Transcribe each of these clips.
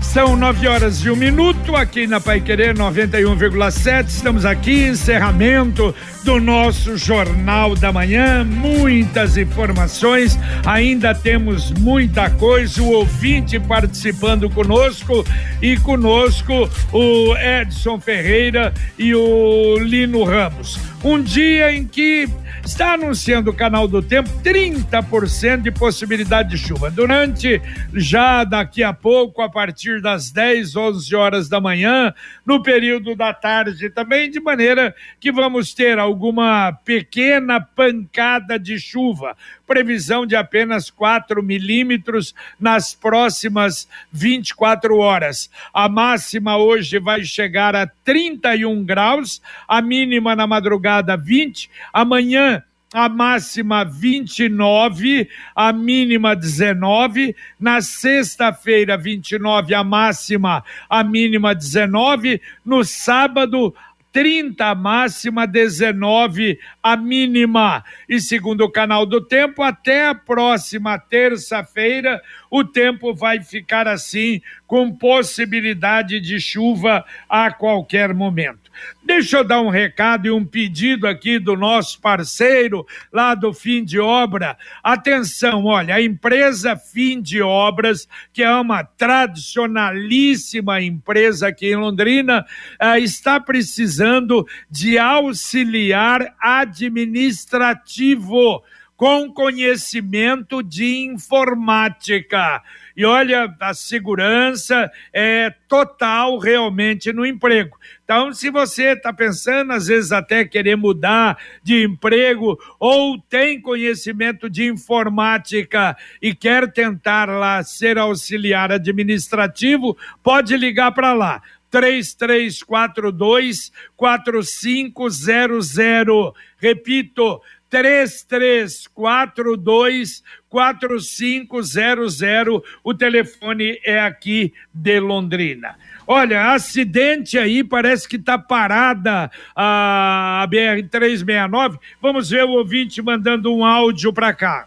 São nove horas e um minuto aqui na Pai Querer 91,7. Estamos aqui, encerramento do nosso Jornal da Manhã. Muitas informações, ainda temos muita coisa. O ouvinte participando conosco e conosco o Edson Ferreira e o Lino Ramos. Um dia em que está anunciando o canal do tempo 30% de possibilidade de chuva. Durante já daqui a pouco, a partir das 10, 11 horas da manhã, no período da tarde também, de maneira que vamos ter alguma pequena pancada de chuva. Previsão de apenas 4 milímetros nas próximas 24 horas. A máxima hoje vai chegar a 31 graus, a mínima na madrugada 20, amanhã a máxima 29, a mínima 19. Na sexta-feira, 29, a máxima, a mínima 19. No sábado, 30 a máxima, 19 a mínima. E segundo o canal do tempo, até a próxima terça-feira, o tempo vai ficar assim, com possibilidade de chuva a qualquer momento. Deixa eu dar um recado e um pedido aqui do nosso parceiro lá do Fim de Obra. Atenção, olha, a empresa Fim de Obras, que é uma tradicionalíssima empresa aqui em Londrina, eh, está precisando de auxiliar administrativo com conhecimento de informática. E olha, a segurança é total realmente no emprego. Então, se você está pensando, às vezes, até querer mudar de emprego, ou tem conhecimento de informática e quer tentar lá ser auxiliar administrativo, pode ligar para lá. 3342 4500. Repito, 3342 4500. O telefone é aqui de Londrina. Olha, acidente aí, parece que está parada a BR-369. Vamos ver o ouvinte mandando um áudio para cá.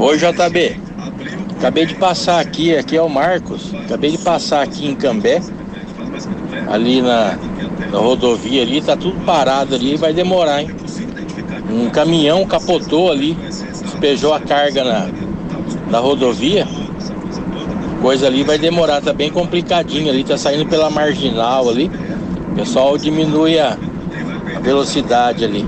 Oi, JB. Acabei de passar aqui, aqui é o Marcos. Acabei de passar aqui em Cambé, ali na, na rodovia ali, tá tudo parado ali, vai demorar, hein? Um caminhão capotou ali, despejou a carga na, na rodovia. Coisa ali vai demorar, tá bem complicadinho ali, tá saindo pela marginal ali. O pessoal diminui a, velocidade ali.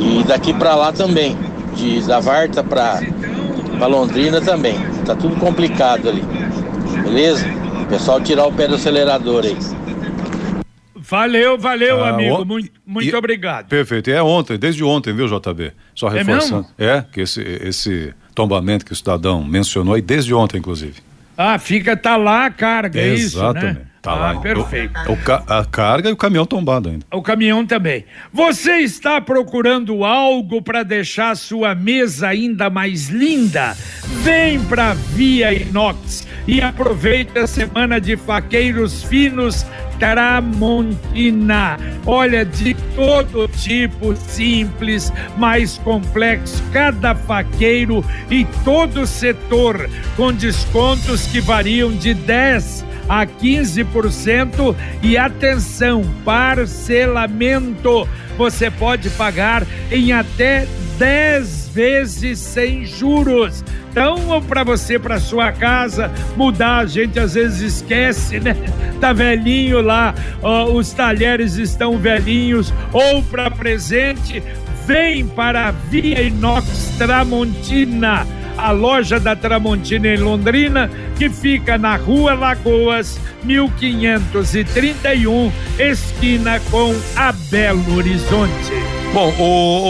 E daqui para lá também, de da Varta para Londrina também. Tá tudo complicado ali. Beleza? O pessoal tirar o pé do acelerador aí. Valeu, valeu, ah, amigo. Muito, muito e, obrigado. Perfeito. E é ontem, desde ontem, viu, JB? Só é reforçando. É, é que esse, esse tombamento que o cidadão mencionou, e desde ontem, inclusive. Ah, fica, tá lá a carga, é isso, né? Tá ah, lá. perfeito. O, o, a carga e o caminhão tombado ainda. O caminhão também. Você está procurando algo para deixar sua mesa ainda mais linda? Vem para Via Inox e aproveite a semana de faqueiros finos Tramontina. Olha, de todo tipo, simples, mais complexo, cada faqueiro e todo setor, com descontos que variam de 10 a 15% e atenção, parcelamento. Você pode pagar em até 10 vezes sem juros. Então, para você, para sua casa mudar, a gente às vezes esquece, né? Tá velhinho lá, ó, os talheres estão velhinhos, ou para presente, vem para a Via Inox Tramontina, a loja da Tramontina em Londrina, que fica na Rua Lagoas, 1531, esquina com a Belo Horizonte. Bom, o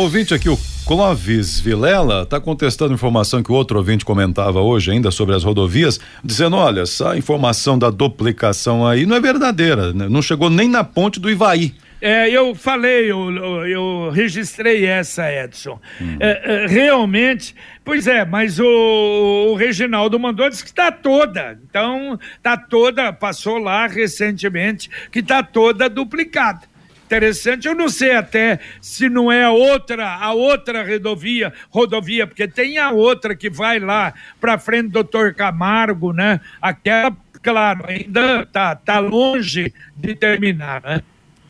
ouvinte aqui, o Clóvis Vilela está contestando informação que o outro ouvinte comentava hoje ainda sobre as rodovias, dizendo: olha, essa informação da duplicação aí não é verdadeira, né? não chegou nem na ponte do Ivaí. É, eu falei, eu, eu, registrei essa, Edson. Hum. É, é, realmente, pois é, mas o, o Reginaldo mandou disse que está toda. Então, está toda, passou lá recentemente, que está toda duplicada. Interessante. Eu não sei até se não é a outra, a outra rodovia, rodovia, porque tem a outra que vai lá para frente do doutor Camargo, né? Aquela, claro, ainda tá, tá longe de terminar, né?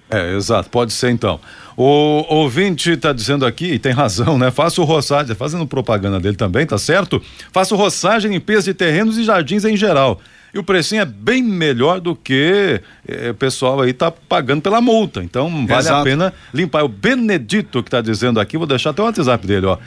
É, exato, pode ser então. O ouvinte está dizendo aqui, e tem razão, né? Faço roçagem, fazendo propaganda dele também, tá certo? Faço roçagem, limpeza de terrenos e jardins em geral. E o precinho é bem melhor do que eh, o pessoal aí tá pagando pela multa. Então vale Exato. a pena limpar. O Benedito que está dizendo aqui, vou deixar até o WhatsApp dele, ó.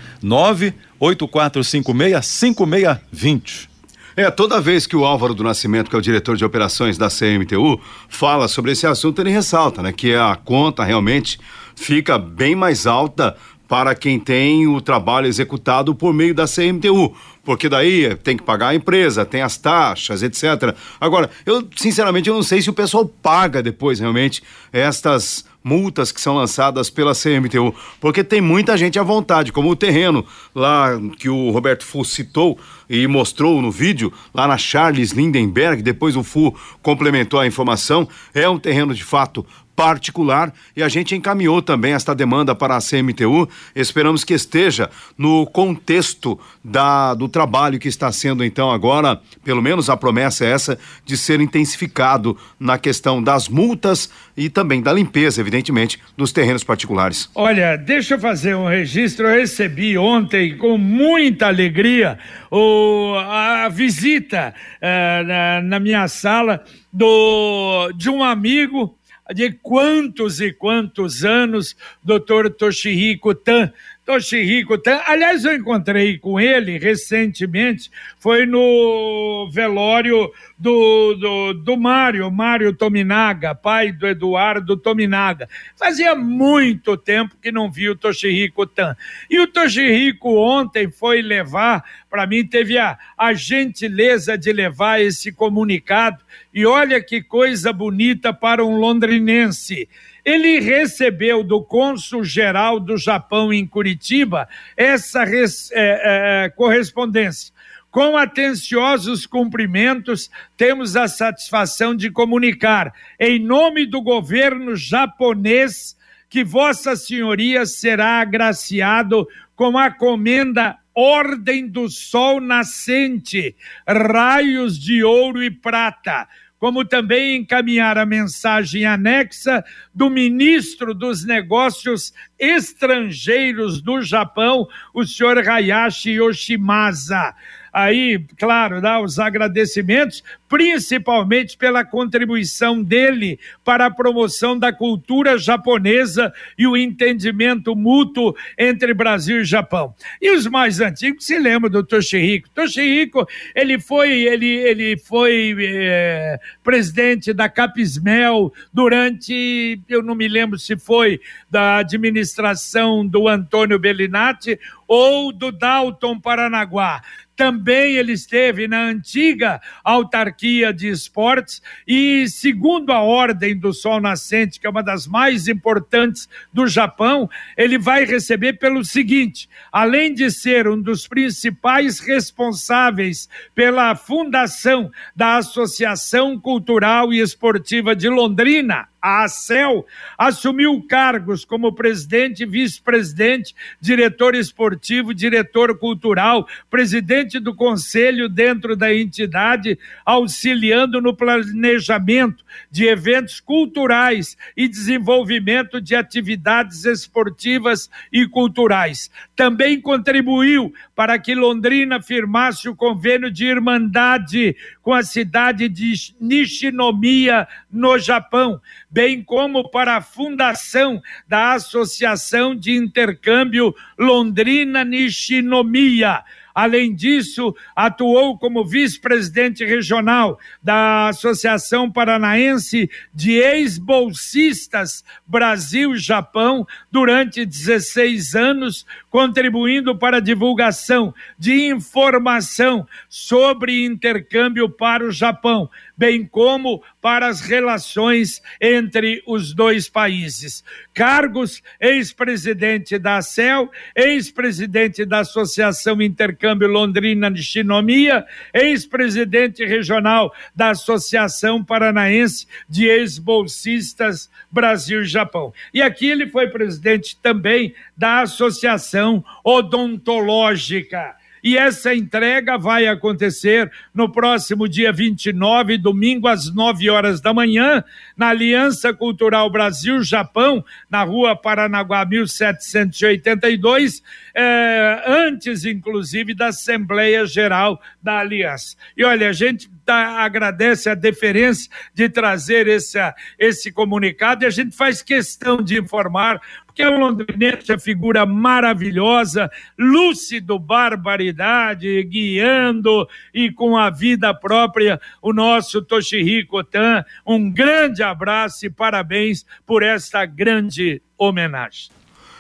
984565620. É, toda vez que o Álvaro do Nascimento, que é o diretor de operações da CMTU, fala sobre esse assunto, ele ressalta, né, que a conta realmente fica bem mais alta para quem tem o trabalho executado por meio da CMTU, porque daí tem que pagar a empresa, tem as taxas, etc. Agora, eu sinceramente eu não sei se o pessoal paga depois realmente estas multas que são lançadas pela CMTU, porque tem muita gente à vontade, como o terreno lá que o Roberto Fu citou e mostrou no vídeo, lá na Charles Lindenberg, depois o Fu complementou a informação, é um terreno de fato particular e a gente encaminhou também esta demanda para a CMTU. Esperamos que esteja no contexto da, do trabalho que está sendo então agora, pelo menos a promessa é essa, de ser intensificado na questão das multas e também da limpeza, evidentemente, dos terrenos particulares. Olha, deixa eu fazer um registro. Eu recebi ontem com muita alegria o, a visita uh, na, na minha sala do, de um amigo de quantos e quantos anos, doutor Toshihiko Tan. Toshihiko Tan, aliás, eu encontrei com ele recentemente, foi no velório do, do, do Mário, Mário Tominaga, pai do Eduardo Tominaga. Fazia muito tempo que não vi o Toshihiko Tan. E o Toshihiko ontem foi levar, para mim, teve a, a gentileza de levar esse comunicado. E olha que coisa bonita para um londrinense. Ele recebeu do cônsul geral do Japão em Curitiba essa res, é, é, correspondência. Com atenciosos cumprimentos, temos a satisfação de comunicar, em nome do governo japonês, que Vossa Senhoria será agraciado com a comenda Ordem do Sol Nascente, raios de ouro e prata, como também encaminhar a mensagem anexa do ministro dos Negócios Estrangeiros do Japão, o senhor Hayashi Yoshimasa aí, claro, dá os agradecimentos, principalmente pela contribuição dele para a promoção da cultura japonesa e o entendimento mútuo entre Brasil e Japão. E os mais antigos se lembram do Toshihiko. Toshihiko, ele foi, ele, ele foi é, presidente da Capismel durante, eu não me lembro se foi da administração do Antônio Bellinati ou do Dalton Paranaguá. Também ele esteve na antiga autarquia de esportes e, segundo a Ordem do Sol Nascente, que é uma das mais importantes do Japão, ele vai receber pelo seguinte: além de ser um dos principais responsáveis pela fundação da Associação Cultural e Esportiva de Londrina, a ACEL, assumiu cargos como presidente, vice-presidente, diretor esportivo, diretor cultural, presidente do conselho dentro da entidade, auxiliando no planejamento de eventos culturais e desenvolvimento de atividades esportivas e culturais. Também contribuiu para que Londrina firmasse o convênio de irmandade com a cidade de Nishinomiya, no Japão bem como para a fundação da Associação de Intercâmbio Londrina Nishinomiya. Além disso, atuou como vice-presidente regional da Associação Paranaense de Ex-Bolsistas Brasil-Japão durante 16 anos, contribuindo para a divulgação de informação sobre intercâmbio para o Japão, bem como para as relações entre os dois países. Cargos: ex-presidente da ACEL, ex-presidente da Associação Intercâmbio Londrina de Xinomia, ex-presidente regional da Associação Paranaense de Ex-Bolsistas Brasil-Japão. E aqui ele foi presidente também da Associação Odontológica. E essa entrega vai acontecer no próximo dia 29, domingo, às 9 horas da manhã, na Aliança Cultural Brasil-Japão, na rua Paranaguá 1782, eh, antes, inclusive, da Assembleia Geral da Aliança. E olha, a gente tá, agradece a deferência de trazer esse, esse comunicado e a gente faz questão de informar, porque um londrinense, é figura maravilhosa, lúcido, barbaridade, guiando e com a vida própria, o nosso Toshihiko Tan. Um grande abraço e parabéns por esta grande homenagem.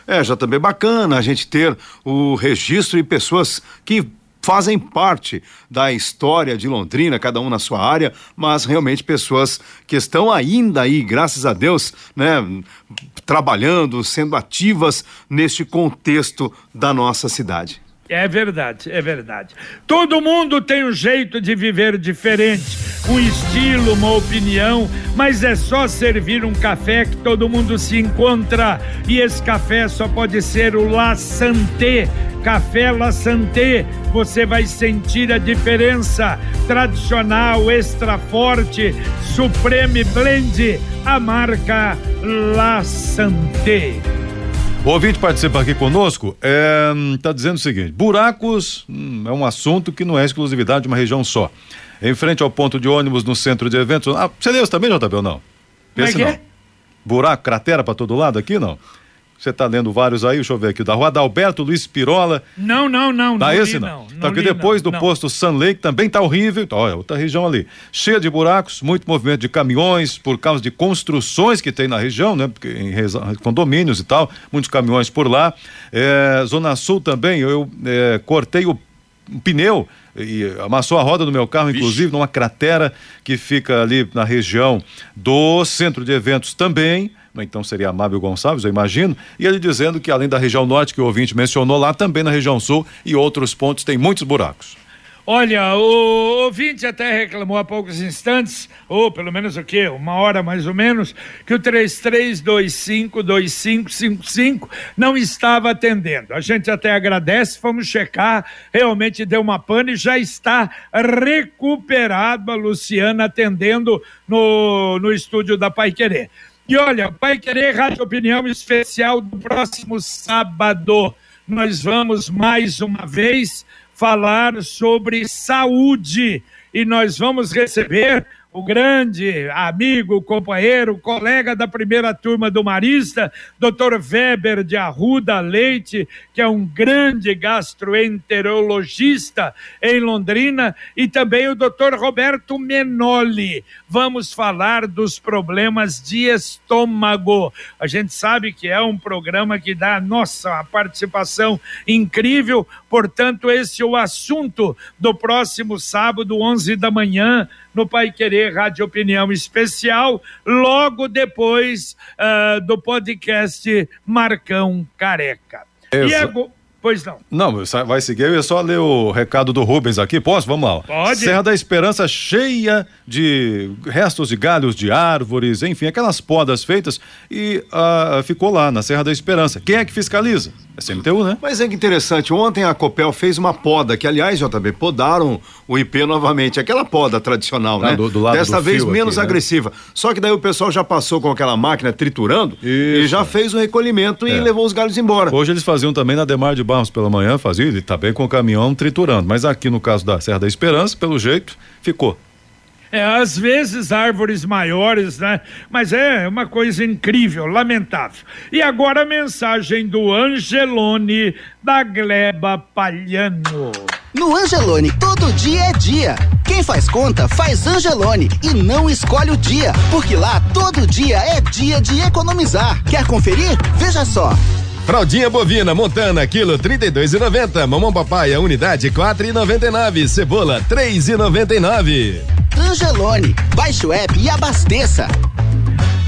É, já também bacana a gente ter o registro de pessoas que fazem parte da história de Londrina, cada um na sua área, mas realmente pessoas que estão ainda aí, graças a Deus, né, trabalhando, sendo ativas neste contexto da nossa cidade. É verdade, é verdade. Todo mundo tem um jeito de viver diferente, um estilo, uma opinião, mas é só servir um café que todo mundo se encontra. E esse café só pode ser o La Santé. Café La Santé, você vai sentir a diferença. Tradicional, extra forte, Supreme Blend, a marca La Santé. O ouvinte participa aqui conosco, está é, dizendo o seguinte: buracos hum, é um assunto que não é exclusividade de uma região só. Em frente ao ponto de ônibus no centro de eventos. Ah, você leu também, JB, ou não? Pense Como é que é? Buraco, cratera para todo lado aqui, não? Você está lendo vários aí, deixa eu ver aqui. Da Rua Alberto Luiz Pirola. Não, não, não. Tá não esse li, não? não. Tá aqui depois não, do não. posto Sun Lake também tá horrível. Olha, outra região ali. Cheia de buracos, muito movimento de caminhões por causa de construções que tem na região, né? Porque em condomínios e tal, muitos caminhões por lá. É, Zona Sul também, eu é, cortei o um pneu e amassou a roda do meu carro, inclusive, numa cratera que fica ali na região do centro de eventos também. Então seria Amável Gonçalves, eu imagino. E ele dizendo que além da região norte que o ouvinte mencionou lá, também na região sul e outros pontos tem muitos buracos. Olha, o ouvinte até reclamou há poucos instantes, ou pelo menos o quê? Uma hora mais ou menos, que o 33252555 não estava atendendo. A gente até agradece, fomos checar, realmente deu uma pane já está recuperado a Luciana atendendo no, no estúdio da Pai Querer. E olha, Pai Querer Rádio Opinião Especial do próximo sábado. Nós vamos mais uma vez falar sobre saúde. E nós vamos receber o grande amigo, companheiro, colega da primeira turma do Marista, Dr. Weber de Arruda Leite, que é um grande gastroenterologista em Londrina, e também o Dr. Roberto Menoli. Vamos falar dos problemas de estômago. A gente sabe que é um programa que dá, nossa, uma participação incrível, portanto, esse é o assunto do próximo sábado, 11 da manhã, no Pai Querer Rádio Opinião Especial, logo depois ah, do podcast Marcão Careca. E Exa- ago- Pois não. Não, vai seguir, eu ia só ler o recado do Rubens aqui, posso? Vamos lá. Pode. Serra da Esperança cheia de restos de galhos de árvores, enfim, aquelas podas feitas e ah, ficou lá na Serra da Esperança. Quem é que fiscaliza? É CMTU, né? Mas é que interessante, ontem a Copel fez uma poda, que aliás, JB, podaram o IP novamente, aquela poda tradicional, Ah, né? do- do lado Desta do vez menos aqui, né? agressiva. Só que daí o pessoal já passou com aquela máquina triturando e Isso. já fez o recolhimento e É. levou os galhos embora. Hoje eles faziam também na Demar de Barros pela manhã, faziam, e também com o caminhão triturando. Mas aqui no caso da Serra da Esperança, pelo jeito, ficou. É, às vezes árvores maiores, né? Mas é uma coisa incrível, lamentável. E agora a mensagem do Angelone da Gleba Palhano. No Angelone, todo dia é dia. Quem faz conta, faz Angelone e não escolhe o dia, porque lá todo dia é dia de economizar. Quer conferir? Veja só. Fraldinha bovina montana, quilo 32,90. Mamão papai, a unidade 4,99. Cebola 3,99. Angelone. Baixe o app e abasteça.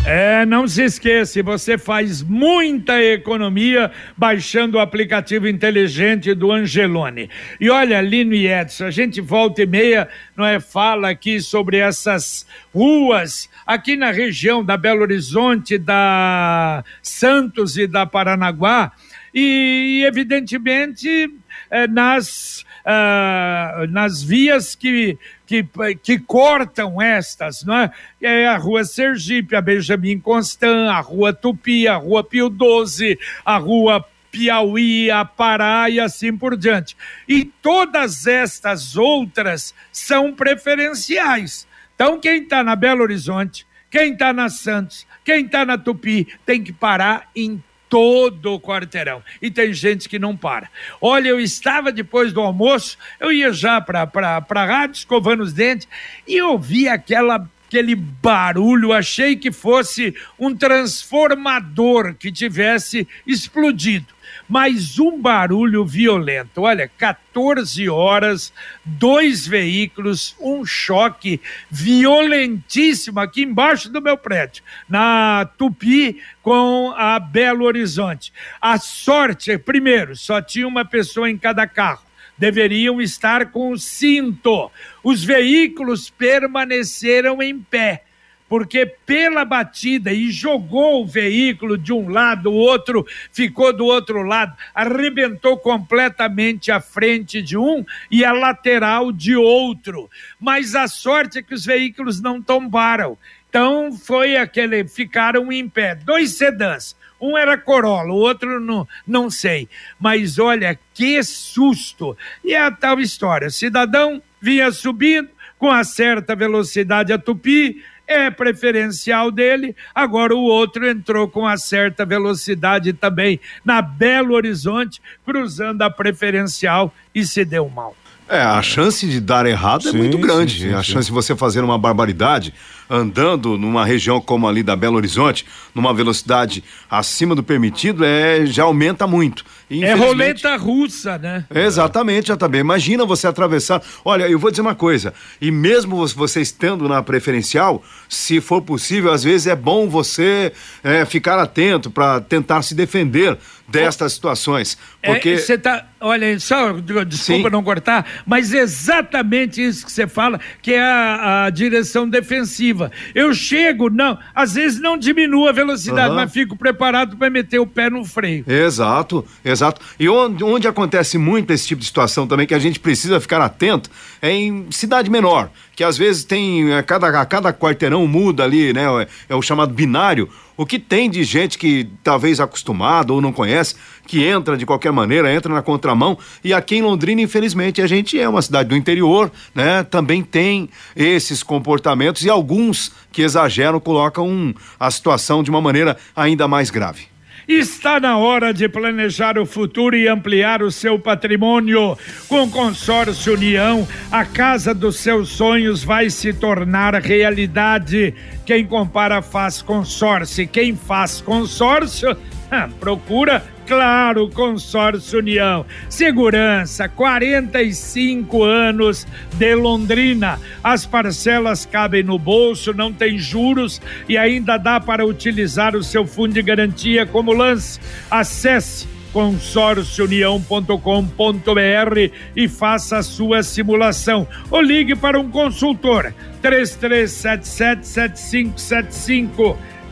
É, não se esqueça, você faz muita economia baixando o aplicativo inteligente do Angelone. E olha, Lino e Edson, a gente volta e meia, não é, fala aqui sobre essas ruas aqui na região da Belo Horizonte, da Santos e da Paranaguá, e evidentemente é, nas, uh, nas vias que que, que cortam estas, não é? É a Rua Sergipe, a Benjamin Constant, a Rua Tupi, a Rua Pio 12, a Rua Piauí, a Pará e assim por diante. E todas estas outras são preferenciais. Então, quem está na Belo Horizonte, quem está na Santos, quem está na Tupi, tem que parar em todo o quarteirão. E tem gente que não para. Olha, eu estava depois do almoço, eu ia já para a rádio, escovando os dentes, e ouvi aquela aquele barulho, achei que fosse um transformador que tivesse explodido mas um barulho violento. Olha, 14 horas, dois veículos, um choque violentíssimo aqui embaixo do meu prédio, na Tupi com a Belo Horizonte. A sorte, primeiro, só tinha uma pessoa em cada carro deveriam estar com o cinto. Os veículos permaneceram em pé porque pela batida e jogou o veículo de um lado, o outro ficou do outro lado, arrebentou completamente a frente de um e a lateral de outro. Mas a sorte é que os veículos não tombaram. Então foi aquele, ficaram em pé, dois sedãs. Um era Corolla, o outro não, não sei. Mas olha que susto! E é a tal história: cidadão vinha subindo com a certa velocidade a tupi, é preferencial dele. Agora o outro entrou com uma certa velocidade também na Belo Horizonte, cruzando a preferencial e se deu mal. É, a chance de dar errado é sim, é muito grande. Sim, sim, a chance de você fazer uma barbaridade andando numa região como ali da Belo Horizonte, numa velocidade acima do permitido, é, já aumenta muito. É roleta russa, né? Exatamente, já também. Imagina você atravessar. Olha, eu vou dizer uma coisa. E mesmo você estando na preferencial, se for possível, às vezes é bom você é, ficar atento para tentar se defender destas situações. É, porque. Você é, tá. Olha, só, desculpa Sim. não cortar, mas exatamente isso que você fala, que é a, a, direção defensiva. Eu chego, não, às vezes não diminuo a velocidade, uhum. mas fico preparado para meter o pé no freio. Exato, exato. E onde, onde acontece muito esse tipo de situação também, que a gente precisa ficar atento, é em cidade menor, que às vezes tem, a é, cada, a cada quarteirão muda ali, né? É, é o chamado binário o que tem de gente que talvez acostumado ou não conhece, que entra de qualquer maneira, entra na contramão. E aqui em Londrina, infelizmente, a gente é uma cidade do interior, né? Também tem esses comportamentos e alguns que exageram colocam a situação de uma maneira ainda mais grave. Está na hora de planejar o futuro e ampliar o seu patrimônio. Com o Consórcio União, a casa dos seus sonhos vai se tornar realidade. Quem compara faz consórcio, quem faz consórcio procura Claro, Consórcio União. Segurança, 45 anos de Londrina. As parcelas cabem no bolso, não tem juros e ainda dá para utilizar o seu fundo de garantia como lance. Acesse consórciounião.com.br e faça a sua simulação. Ou ligue para um consultor 3377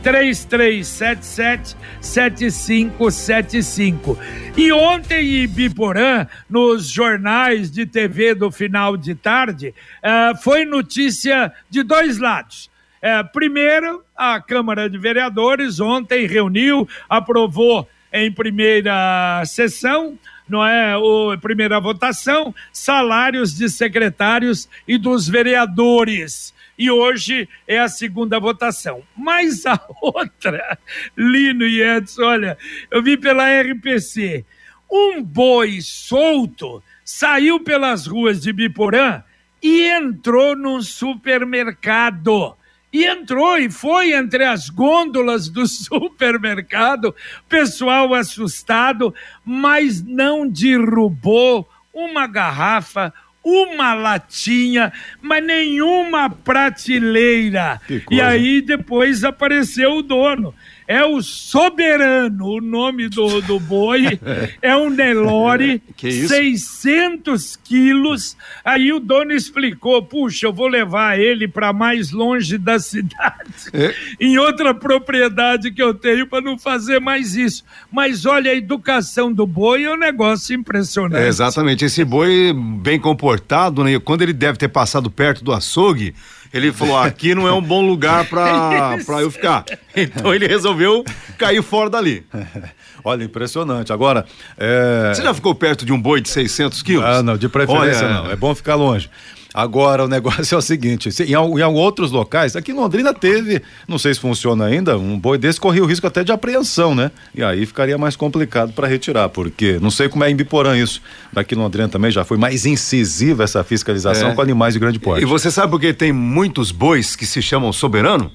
7575 3377 7575. E ontem em Biporã, nos jornais de TV do final de tarde, uh, foi notícia de dois lados. Uh, primeiro, a Câmara de Vereadores ontem reuniu, aprovou em primeira sessão não é, o primeira votação, salários de secretários e dos vereadores e hoje é a segunda votação. Mas a outra, Lino e Edson, olha, eu vi pela RPC, um boi solto saiu pelas ruas de Biporã e entrou num supermercado. E entrou e foi entre as gôndolas do supermercado, pessoal assustado, mas não derrubou uma garrafa uma latinha, mas nenhuma prateleira. E aí depois apareceu o dono é o Soberano, o nome do, do boi, é um Nelore, 600 quilos. Aí o dono explicou: puxa, eu vou levar ele para mais longe da cidade, é. em outra propriedade que eu tenho, para não fazer mais isso. Mas olha, a educação do boi é um negócio impressionante. É, exatamente, esse boi bem comportado, né? quando ele deve ter passado perto do açougue ele falou: aqui não é um bom lugar pra, pra eu ficar. Então ele resolveu cair fora dali. Olha, impressionante. Agora. É... Você já ficou perto de um boi de 600 quilos? Ah, não, de preferência Olha... não. É bom ficar longe. Agora, o negócio é o seguinte: em, em, outros locais, aqui em Londrina teve, não sei se funciona ainda, um boi desse corria o risco até de apreensão, né? E aí ficaria mais complicado para retirar, porque não sei como é em Biporã isso. Daqui em Londrina também já foi mais incisiva essa fiscalização é. com animais de grande porte. E você sabe por que tem muitos bois que se chamam soberano?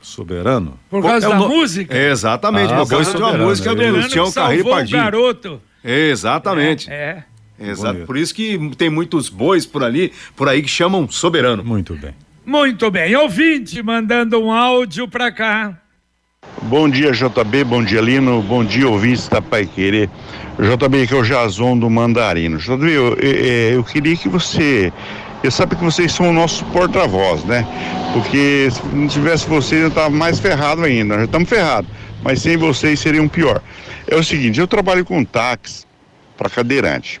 Soberano? Por causa é da música? Exatamente, ah, por causa de uma música do Luciano Carreiro Pardinho. garoto. Exatamente. é. É. Exato. Por isso que tem muitos bois por ali, por aí que chamam soberano. Muito bem. Muito bem. Ouvinte mandando um áudio pra cá. Bom dia, JB. Bom dia, Lino. Bom dia, ouvintes da Pai Querer. JB, que é o Jason do Mandarino. JB, eu, eu, eu queria que você. Eu sabe que vocês são o nosso porta-voz, né? Porque se não tivesse vocês, eu estava mais ferrado ainda. Já estamos ferrados. Mas sem vocês seria um pior. É o seguinte, eu trabalho com táxi para cadeirante.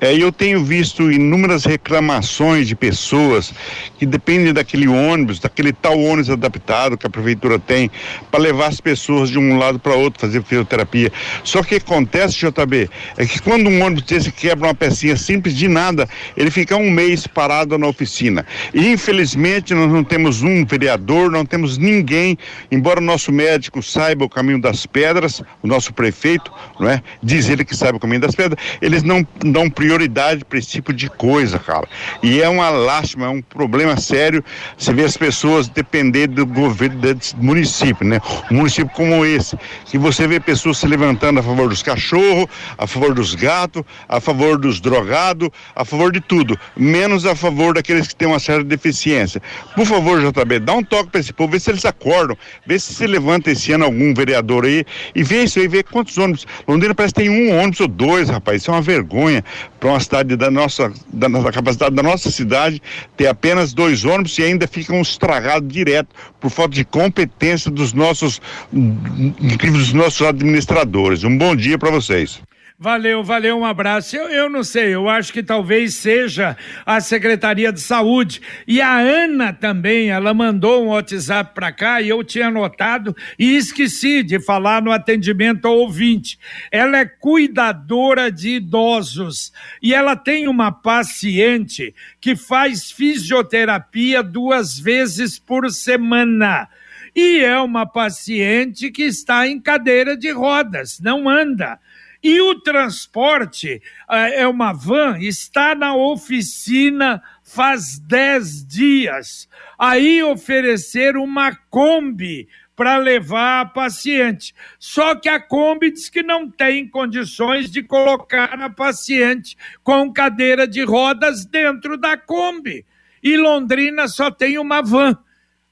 É, eu tenho visto inúmeras reclamações de pessoas que dependem daquele ônibus, daquele tal ônibus adaptado que a prefeitura tem para levar as pessoas de um lado para outro fazer fisioterapia. Só que acontece, JB, é que quando um ônibus desse quebra uma pecinha simples de nada, ele fica um mês parado na oficina. E infelizmente nós não temos um vereador, não temos ninguém, embora o nosso médico saiba o caminho das pedras, o nosso prefeito, não é? Diz ele que sabe o caminho das pedras, eles não dão prioridade prioridade tipo de coisa, cara. E é uma lástima, é um problema sério você vê as pessoas depender do governo desse município, né? Um município como esse, que você vê pessoas se levantando a favor dos cachorros, a favor dos gatos, a favor dos drogados, a favor de tudo, menos a favor daqueles que têm uma certa deficiência. Por favor, JB, dá um toque para esse povo, vê se eles acordam, vê se se levanta esse ano algum vereador aí e vê isso aí, vê quantos ônibus. Londrina parece que tem um ônibus ou dois, rapaz, isso é uma vergonha para uma cidade da nossa, da, da, capacidade da nossa cidade ter apenas dois ônibus e ainda ficam estragados direto por falta de competência dos nossos, dos nossos administradores. Um bom dia para vocês. Valeu, valeu, um abraço. Eu, eu não sei, eu acho que talvez seja a Secretaria de Saúde. E a Ana também, ela mandou um WhatsApp para cá e eu tinha anotado e esqueci de falar no atendimento ao ouvinte. Ela é cuidadora de idosos e ela tem uma paciente que faz fisioterapia duas vezes por semana e é uma paciente que está em cadeira de rodas, não anda. E o transporte é uma van, está na oficina faz 10 dias. Aí oferecer uma Kombi para levar a paciente. Só que a Kombi diz que não tem condições de colocar a paciente com cadeira de rodas dentro da Kombi. E Londrina só tem uma van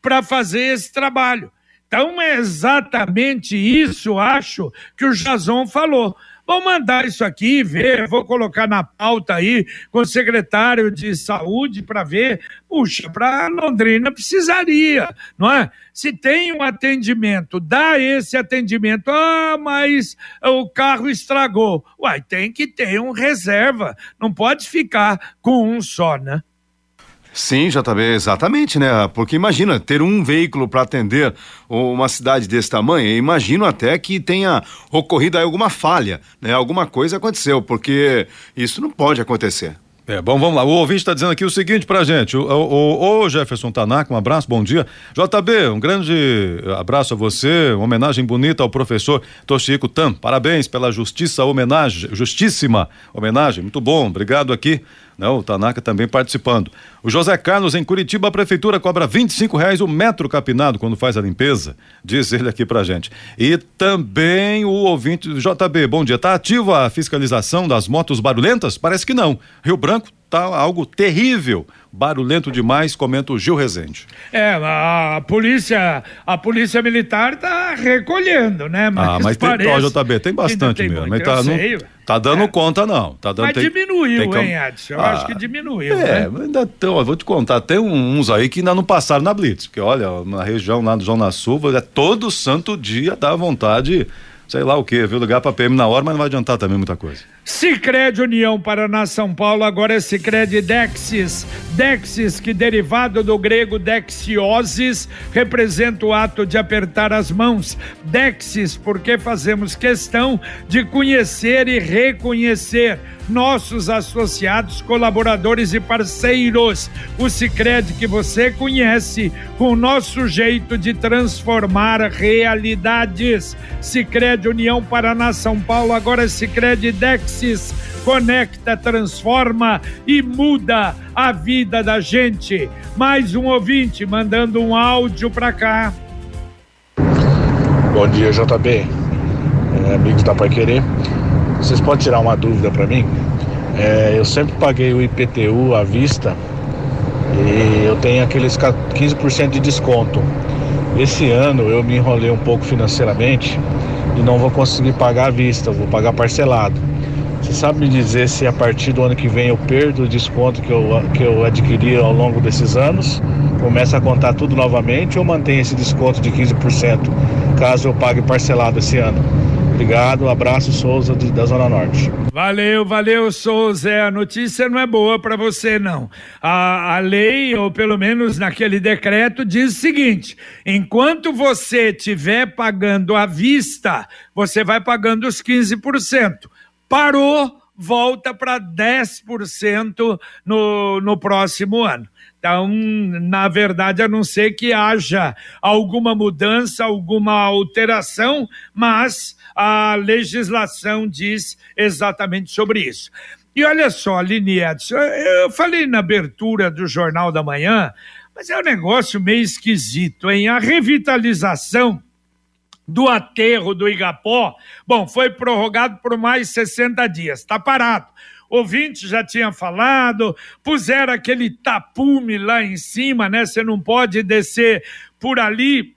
para fazer esse trabalho. Então é exatamente isso, acho, que o Jason falou. Vou mandar isso aqui, ver, vou colocar na pauta aí com o secretário de saúde para ver. Puxa, para Londrina precisaria, não é? Se tem um atendimento, dá esse atendimento. Ah, mas o carro estragou. Uai, tem que ter um reserva. Não pode ficar com um só, né? Sim, JB, exatamente, né? Porque imagina, ter um veículo para atender uma cidade desse tamanho, imagino até que tenha ocorrido alguma falha, né? Alguma coisa aconteceu, porque isso não pode acontecer. É, bom, vamos lá. O ouvinte está dizendo aqui o seguinte pra gente. O, o, o, Jefferson Tanaka, um abraço, bom dia. JB, um grande abraço a você, uma homenagem bonita ao professor Toshiko Tam. Parabéns pela justiça homenagem, justíssima homenagem. Muito bom, obrigado aqui né? O Tanaka também participando. O José Carlos, em Curitiba, a prefeitura cobra 25 reais o metro capinado quando faz a limpeza, diz ele aqui pra gente. E também o ouvinte JB, bom dia, tá ativa a fiscalização das motos barulhentas? Parece que não. Rio Branco tá algo terrível barulhento demais, comenta o Gil Rezende. É, a polícia, a polícia militar tá recolhendo, né? Mas ah, mas tem, ó, JB, tem bastante tem mesmo. Muito, tá, não, tá dando é. conta não, tá dando Mas tem, diminuiu, tem, hein, Edson? Eu ah, acho que diminuiu, É, né? ainda tão, vou te contar, tem uns aí que ainda não passaram na Blitz, porque olha, na região lá do Zona Sul, é todo santo dia dá vontade sei lá o que, viu? Ligar pra PM na hora, mas não vai adiantar também muita coisa. Sicredi União Paraná São Paulo, agora é Sicredi Dexis. Dexis, que derivado do grego dexiosis, representa o ato de apertar as mãos. Dexis, porque fazemos questão de conhecer e reconhecer nossos associados, colaboradores e parceiros. O Sicredi que você conhece, com o nosso jeito de transformar realidades. Sicredi União Paraná São Paulo, agora é Sicredi Dexis. Conecta, transforma e muda a vida da gente. Mais um ouvinte mandando um áudio para cá. Bom dia, JB. É, amigos da Pai Querer. Vocês podem tirar uma dúvida para mim? É, eu sempre paguei o IPTU à vista e eu tenho aqueles 15% de desconto. Esse ano eu me enrolei um pouco financeiramente e não vou conseguir pagar à vista, vou pagar parcelado. Você sabe me dizer se a partir do ano que vem eu perdo o desconto que eu, que eu adquiri ao longo desses anos? Começa a contar tudo novamente ou mantém esse desconto de 15% caso eu pague parcelado esse ano? Obrigado, abraço Souza de, da Zona Norte. Valeu, valeu Souza. A notícia não é boa para você não. A, a lei, ou pelo menos naquele decreto, diz o seguinte: enquanto você estiver pagando à vista, você vai pagando os 15%. Parou, volta para 10% no, no próximo ano. Então, na verdade, a não ser que haja alguma mudança, alguma alteração, mas a legislação diz exatamente sobre isso. E olha só, Aline Edson, eu falei na abertura do Jornal da Manhã, mas é um negócio meio esquisito, hein? A revitalização do aterro do Igapó, bom, foi prorrogado por mais 60 dias, está parado. Ouvinte já tinha falado, puseram aquele tapume lá em cima, né? Você não pode descer por ali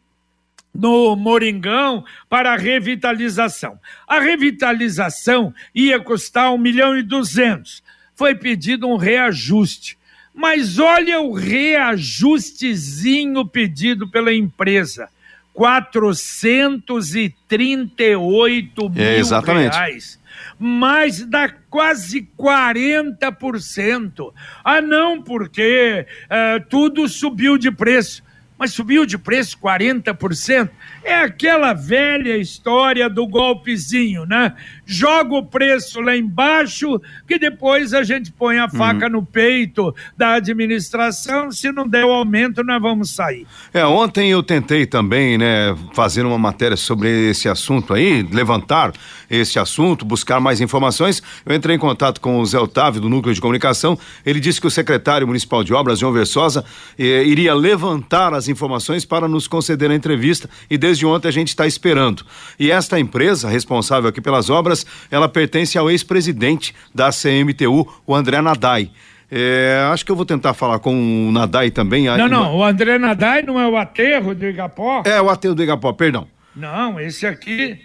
no Moringão para a revitalização. A revitalização ia custar um milhão e duzentos. Foi pedido um reajuste. Mas olha o reajustezinho pedido pela empresa. 438 mil é, exatamente. reais. Mais da quase 40%. Ah, não, porque uh, tudo subiu de preço mas subiu de preço 40%. É aquela velha história do golpezinho, né? Joga o preço lá embaixo, que depois a gente põe a faca uhum. no peito da administração. Se não der o aumento, nós vamos sair. É, ontem eu tentei também, né, fazer uma matéria sobre esse assunto aí, levantar esse assunto, buscar mais informações. Eu entrei em contato com o Zé Otávio, do Núcleo de Comunicação. Ele disse que o secretário municipal de obras, João Versosa, eh, iria levantar as informações para nos conceder a entrevista e desde ontem a gente está esperando. E esta empresa, responsável aqui pelas obras, ela pertence ao ex-presidente da CMTU, o André Nadai. É, acho que eu vou tentar falar com o Nadai também. Não, não, o André Nadai não é o aterro do Igapó? É, o aterro do Igapó, perdão. Não, esse aqui.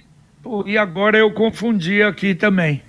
E agora eu confundi aqui também.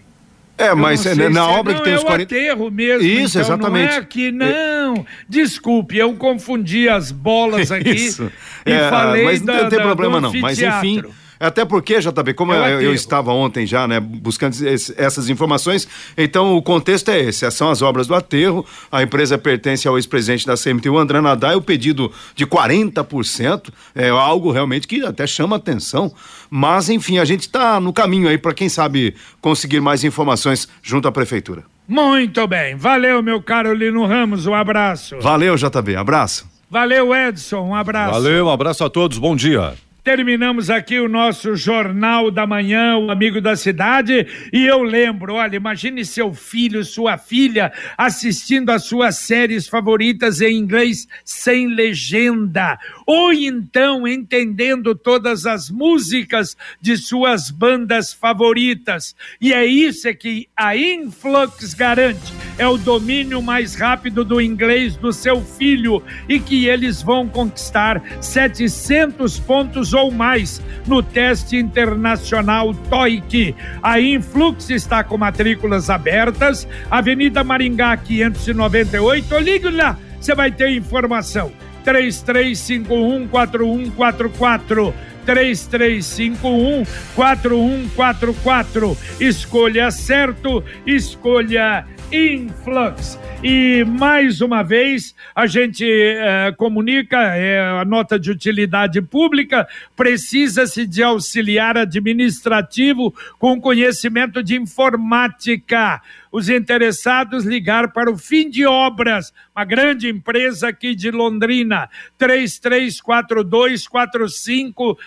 É, mas é, na é, obra não, que tem é os 40. É aterro mesmo. Isso, então, exatamente. Não é aqui, não. Desculpe, eu confundi as bolas aqui Isso. e é, falei mas não da, tem problema não. Mas enfim. Até porque, JB, como eu, eu, eu, estava ontem já, né, buscando esse, essas informações, então o contexto é esse: são as obras do aterro, a empresa pertence ao ex-presidente da CMT, o André Nadai, o pedido de 40%, é algo realmente que até chama atenção. Mas, enfim, a gente está no caminho aí para quem sabe conseguir mais informações junto à prefeitura. Muito bem. Valeu, meu caro Lino Ramos, um abraço. Valeu, JB, abraço. Valeu, Edson, um abraço. Valeu, um abraço a todos, bom dia. Terminamos aqui o nosso Jornal da Manhã, o Amigo da Cidade, e eu lembro, olha, imagine seu filho, sua filha assistindo as suas séries favoritas em inglês sem legenda, ou então entendendo todas as músicas de suas bandas favoritas. E é isso que a Influx garante, é o domínio mais rápido do inglês do seu filho e que eles vão conquistar. 700 pontos ou mais no teste internacional TOEIC. A Influx está com matrículas abertas, Avenida Maringá 598, ligue lá, você vai ter informação. 3351 4144 3351 4144. Escolha certo, escolha Influx. E mais uma vez a gente eh, comunica é, a nota de utilidade pública precisa-se de auxiliar administrativo com conhecimento de informática os interessados ligar para o fim de obras, uma grande empresa aqui de Londrina, 3342 4500.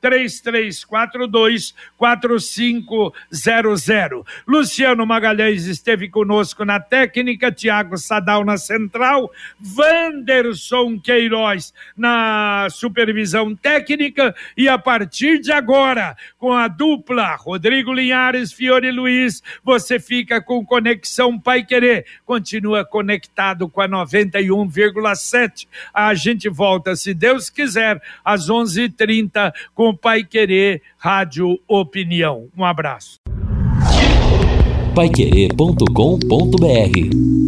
3342 4500. Luciano Magalhães esteve conosco na técnica, Tiago Sadal na central, Wanderson Queiroz na supervisão técnica e a partir de agora, com a dupla Rodrigo Linhares, Fiore Luiz, você fica com Conexão Pai Querer. Continua conectado com a 91,7. A gente volta, se Deus quiser, às 11:30 com Pai Querer Rádio Opinião. Um abraço. Paiquerê.com.br